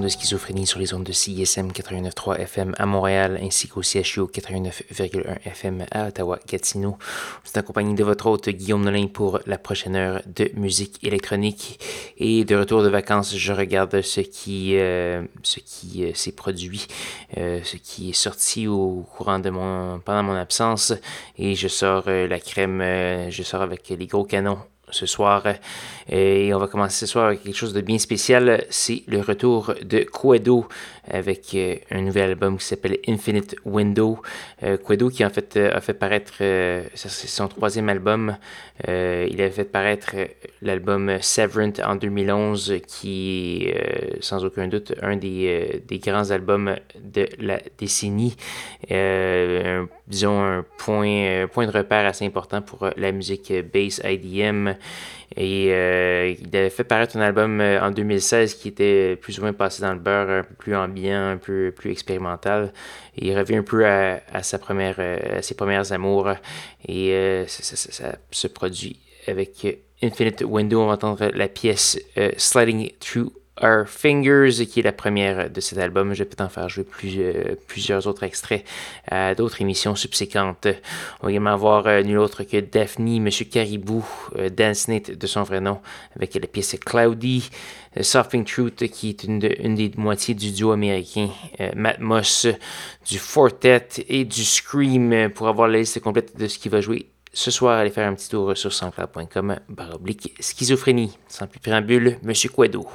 De schizophrénie sur les ondes de CISM 89.3 FM à Montréal ainsi qu'au CHU 89.1 FM à Ottawa-Gatineau. C'est accompagné de votre hôte Guillaume Nolin pour la prochaine heure de musique électronique. Et de retour de vacances, je regarde ce qui, euh, qui euh, s'est produit, euh, ce qui est sorti au courant de mon, pendant mon absence. Et je sors la crème, je sors avec les gros canons ce soir. Et on va commencer ce soir avec quelque chose de bien spécial. C'est le retour de Quedo avec euh, un nouvel album qui s'appelle Infinite Window. Euh, Quedo qui en fait euh, a fait paraître, son troisième album. il a fait paraître l'album Severant en 2011 qui est sans aucun doute un des, des, grands albums de la décennie. disons un point, point de repère assez important pour la musique bass IDM. Et il avait fait paraître un album euh, en 2016 qui était plus ou moins passé dans le beurre, un peu plus ambiant, un peu plus expérimental. Il revient un peu à, sa première, euh, à ses premières amours. Et ça, se produit avec Infinite Window. On va entendre la pièce Sliding Through Our Fingers, qui est la première de cet album. Je vais peut-être en faire jouer euh, plusieurs autres extraits à d'autres émissions subséquentes. On va également avoir euh, nul autre que Daphne, Monsieur Caribou, euh, Nate de son vrai nom, avec la pièce Cloudy. Softing Truth, qui est une, des moitiés du duo américain Matt Moss, du Fortet et du Scream. Pour avoir la liste complète de ce qui va jouer ce soir, allez faire un petit tour sur sanscloud.com baroblique schizophrénie. Sans plus préambule, Monsieur Quedo.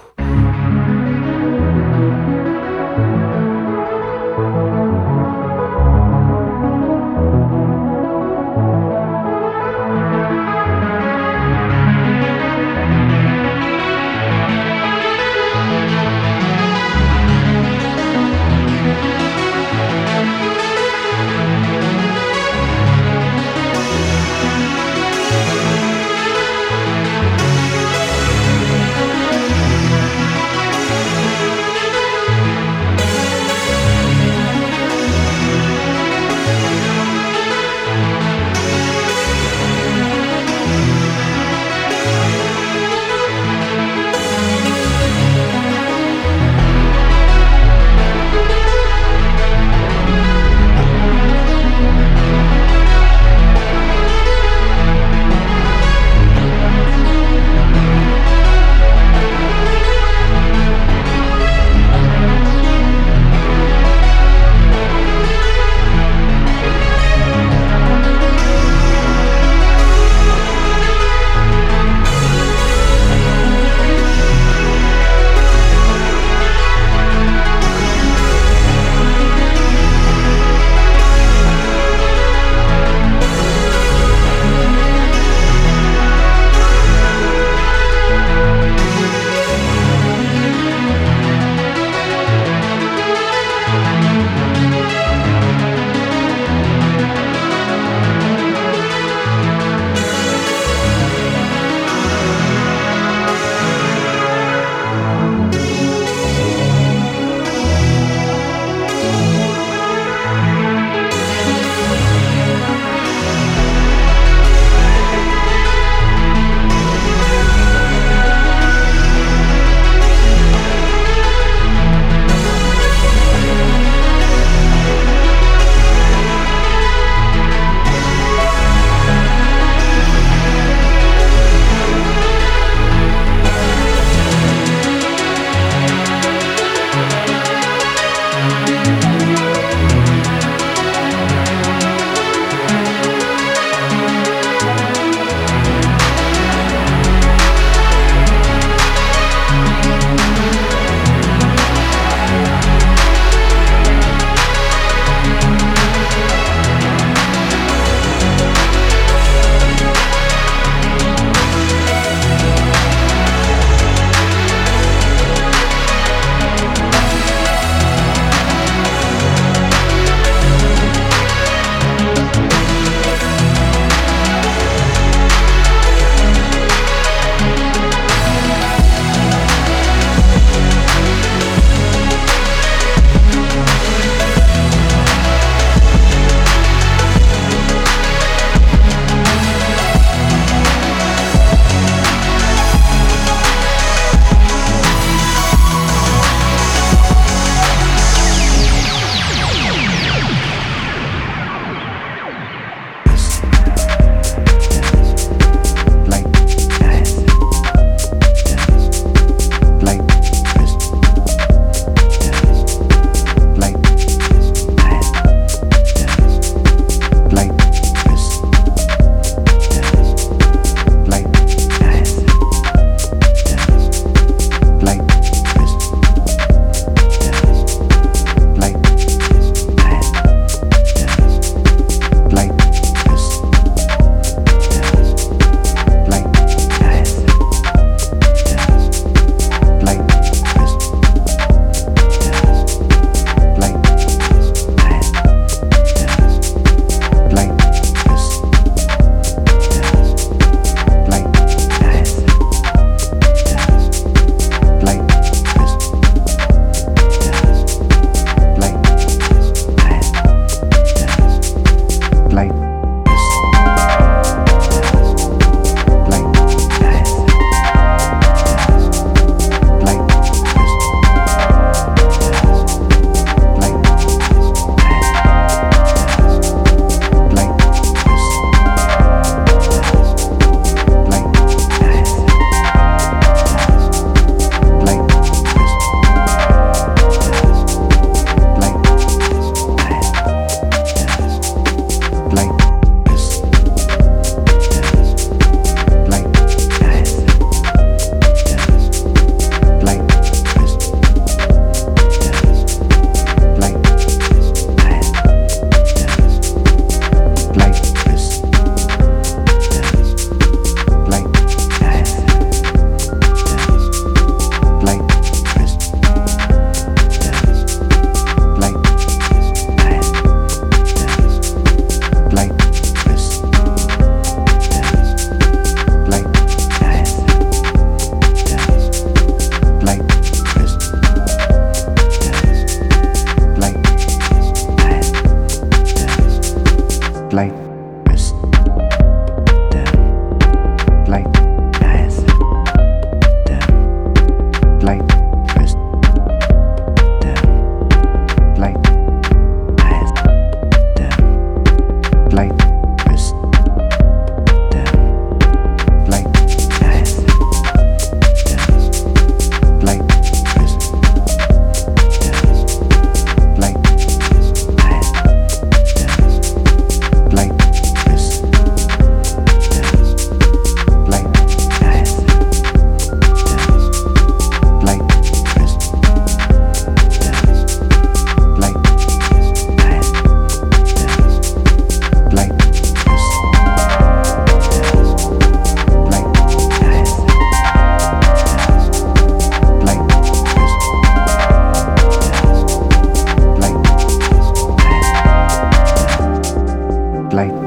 light.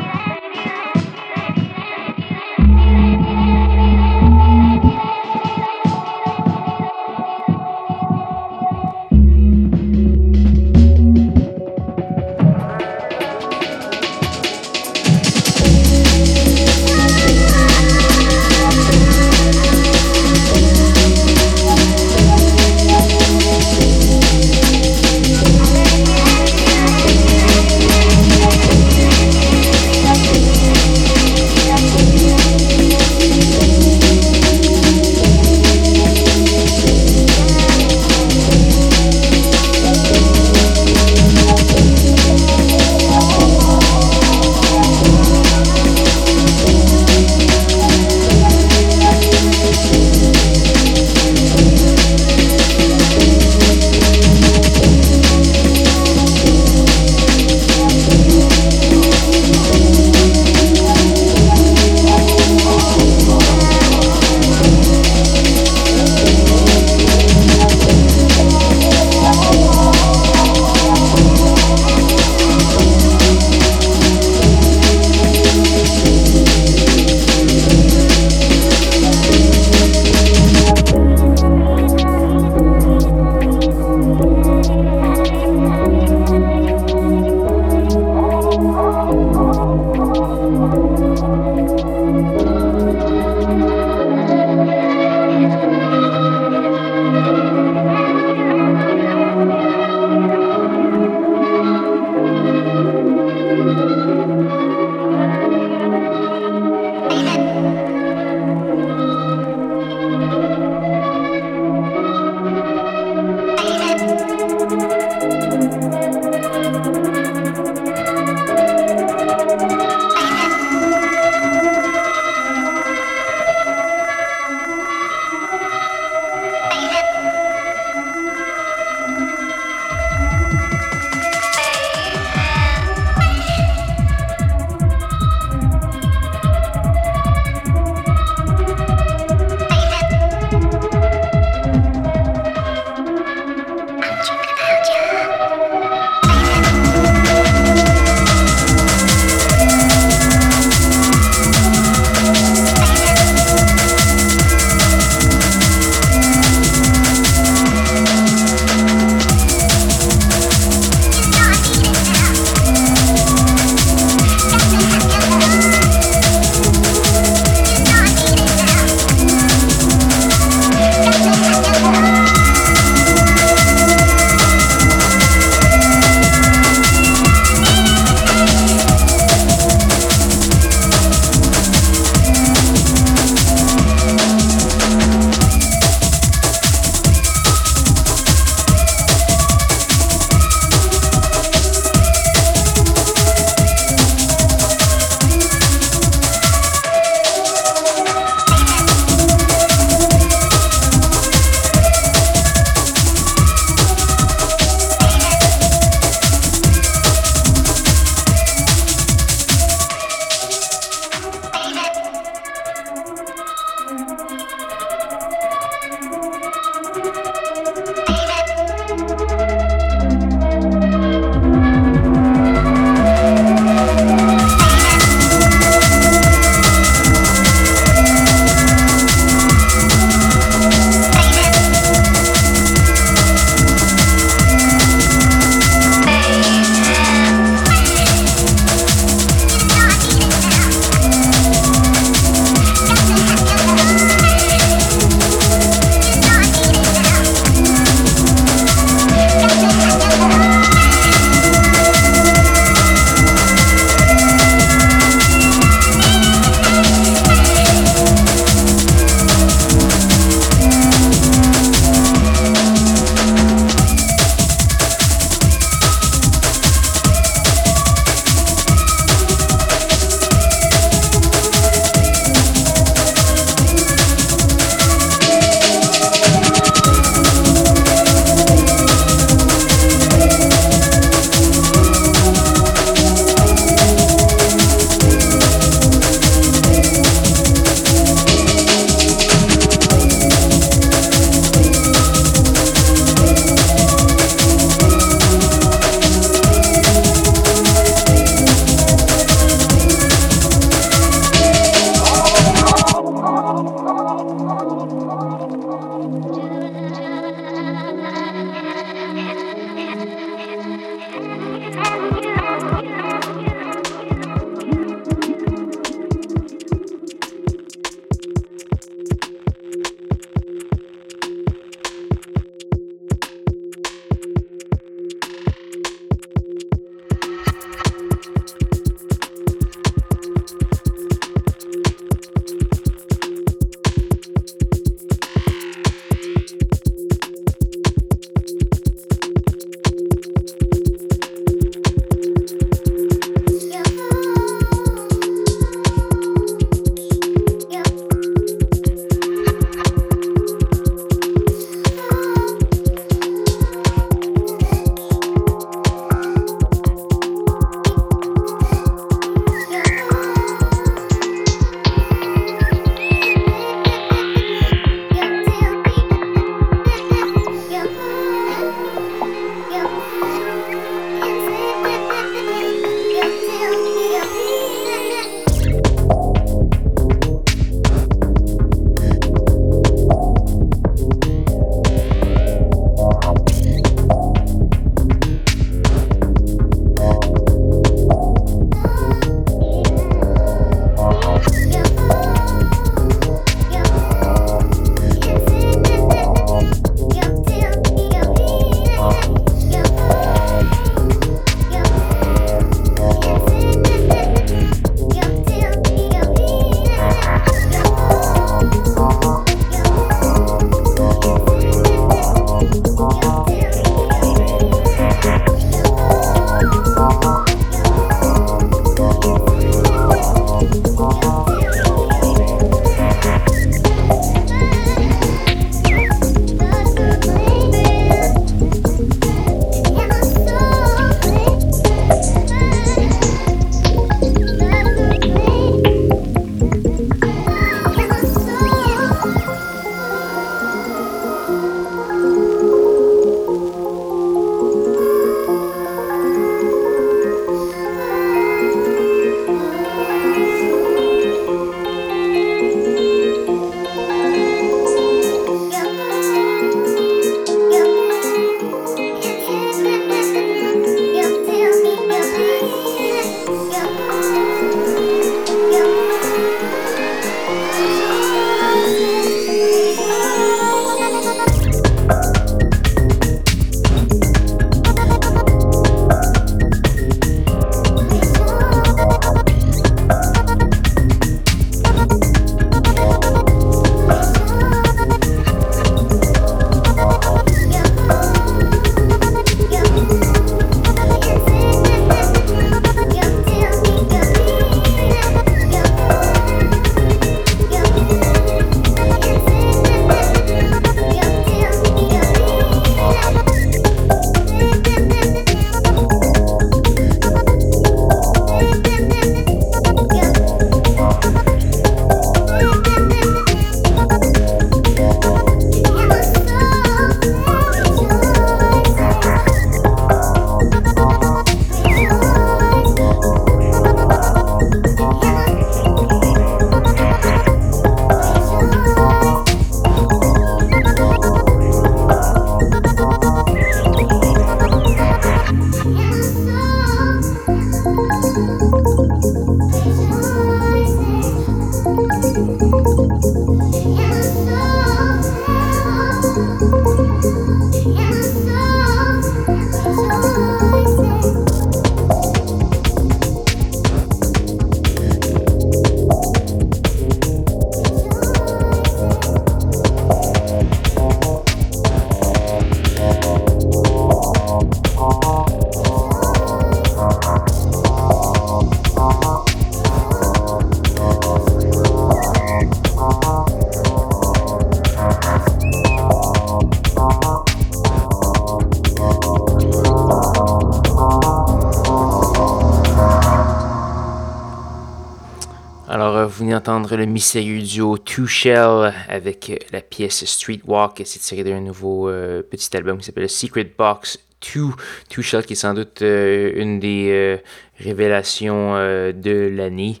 Entendre le mystérieux duo Two Shell avec la pièce Street Walk. C'est tiré d'un nouveau euh, petit album qui s'appelle Secret Box 2. Two Shell qui est sans doute euh, une des euh, révélations de l'année.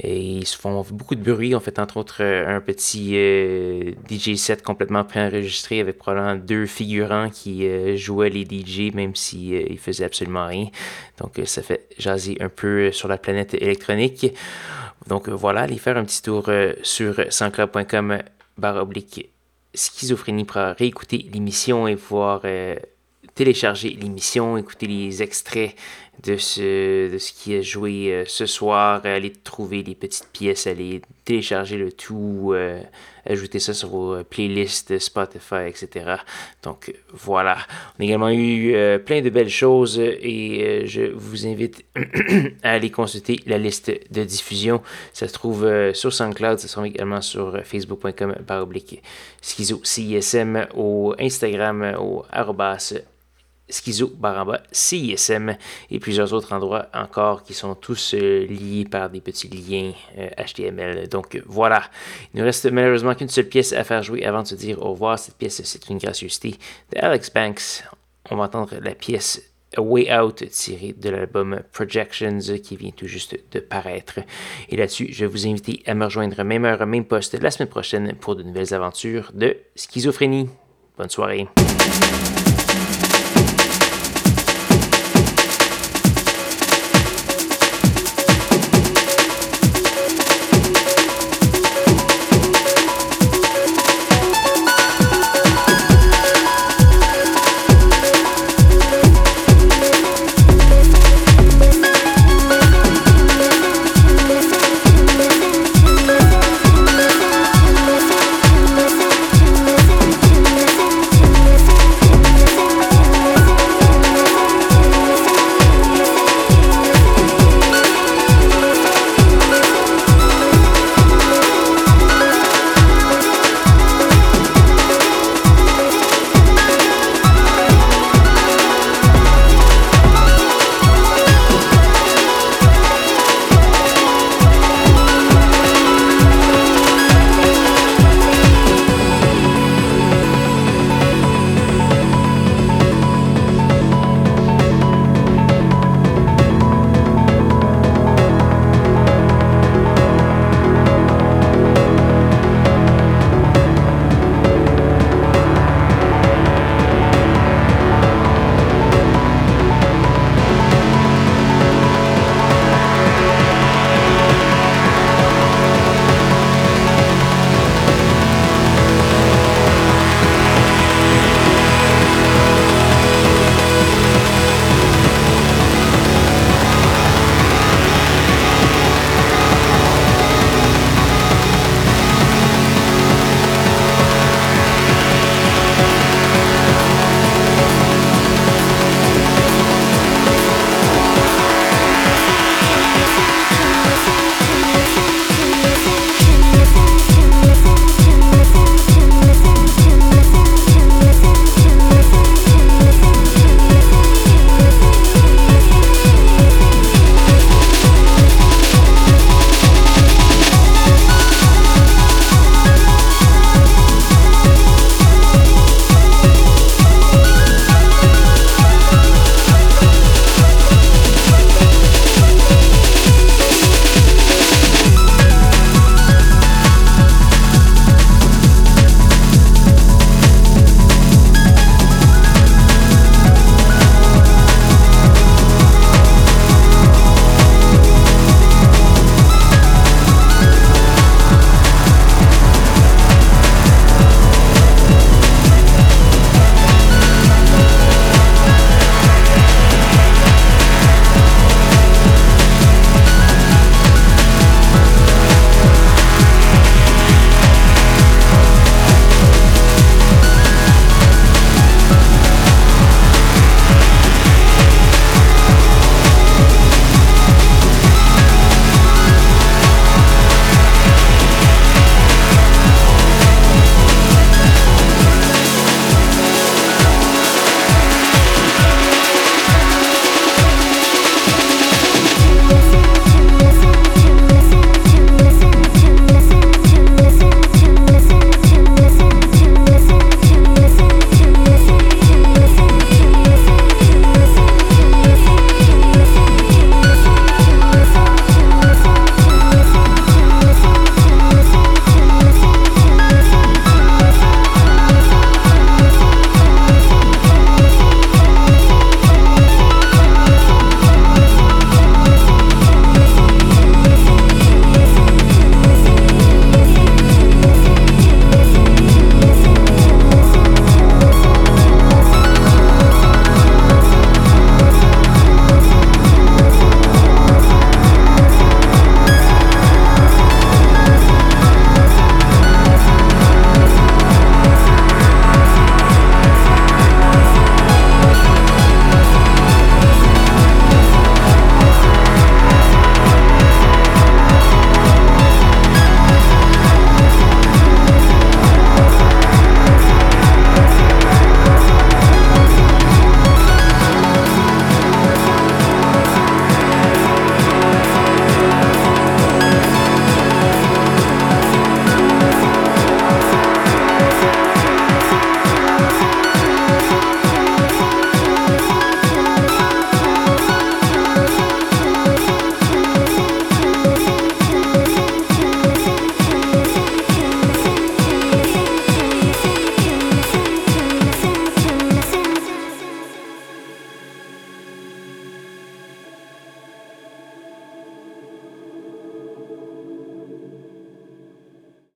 Et ils se font beaucoup de bruit. On fait entre autres un petit DJ set complètement préenregistré avec probablement deux figurants qui jouaient les DJ même s'ils si, faisaient absolument rien. Donc ça fait jaser un peu sur la planète électronique. Donc voilà, allez faire un petit tour sur sansclub.com barre schizophrénie pour réécouter l'émission et pouvoir télécharger l'émission, écouter les extraits de ce, qui est joué euh, ce soir, aller trouver les petites pièces, aller télécharger le tout, euh, ajouter ça sur vos playlists Spotify, etc. Donc voilà. On a également eu euh, plein de belles choses et je vous invite à aller consulter la liste de diffusion. Ça se trouve sur SoundCloud, ça se trouve également sur facebook.com par oblique schizo CISM, au Instagram, au arrobas Schizo Baramba CISM et plusieurs autres endroits encore qui sont tous euh, liés par des petits liens HTML. Euh, Donc voilà, il ne reste malheureusement qu'une seule pièce à faire jouer avant de se dire au revoir. Cette pièce, c'est une gracieuseté de Alex Banks. On va entendre la pièce A Way Out tirée de l'album Projections qui vient tout juste de paraître. Et là-dessus, je vais vous inviter à me rejoindre même heure, même poste la semaine prochaine pour de nouvelles aventures de schizophrénie. Bonne soirée.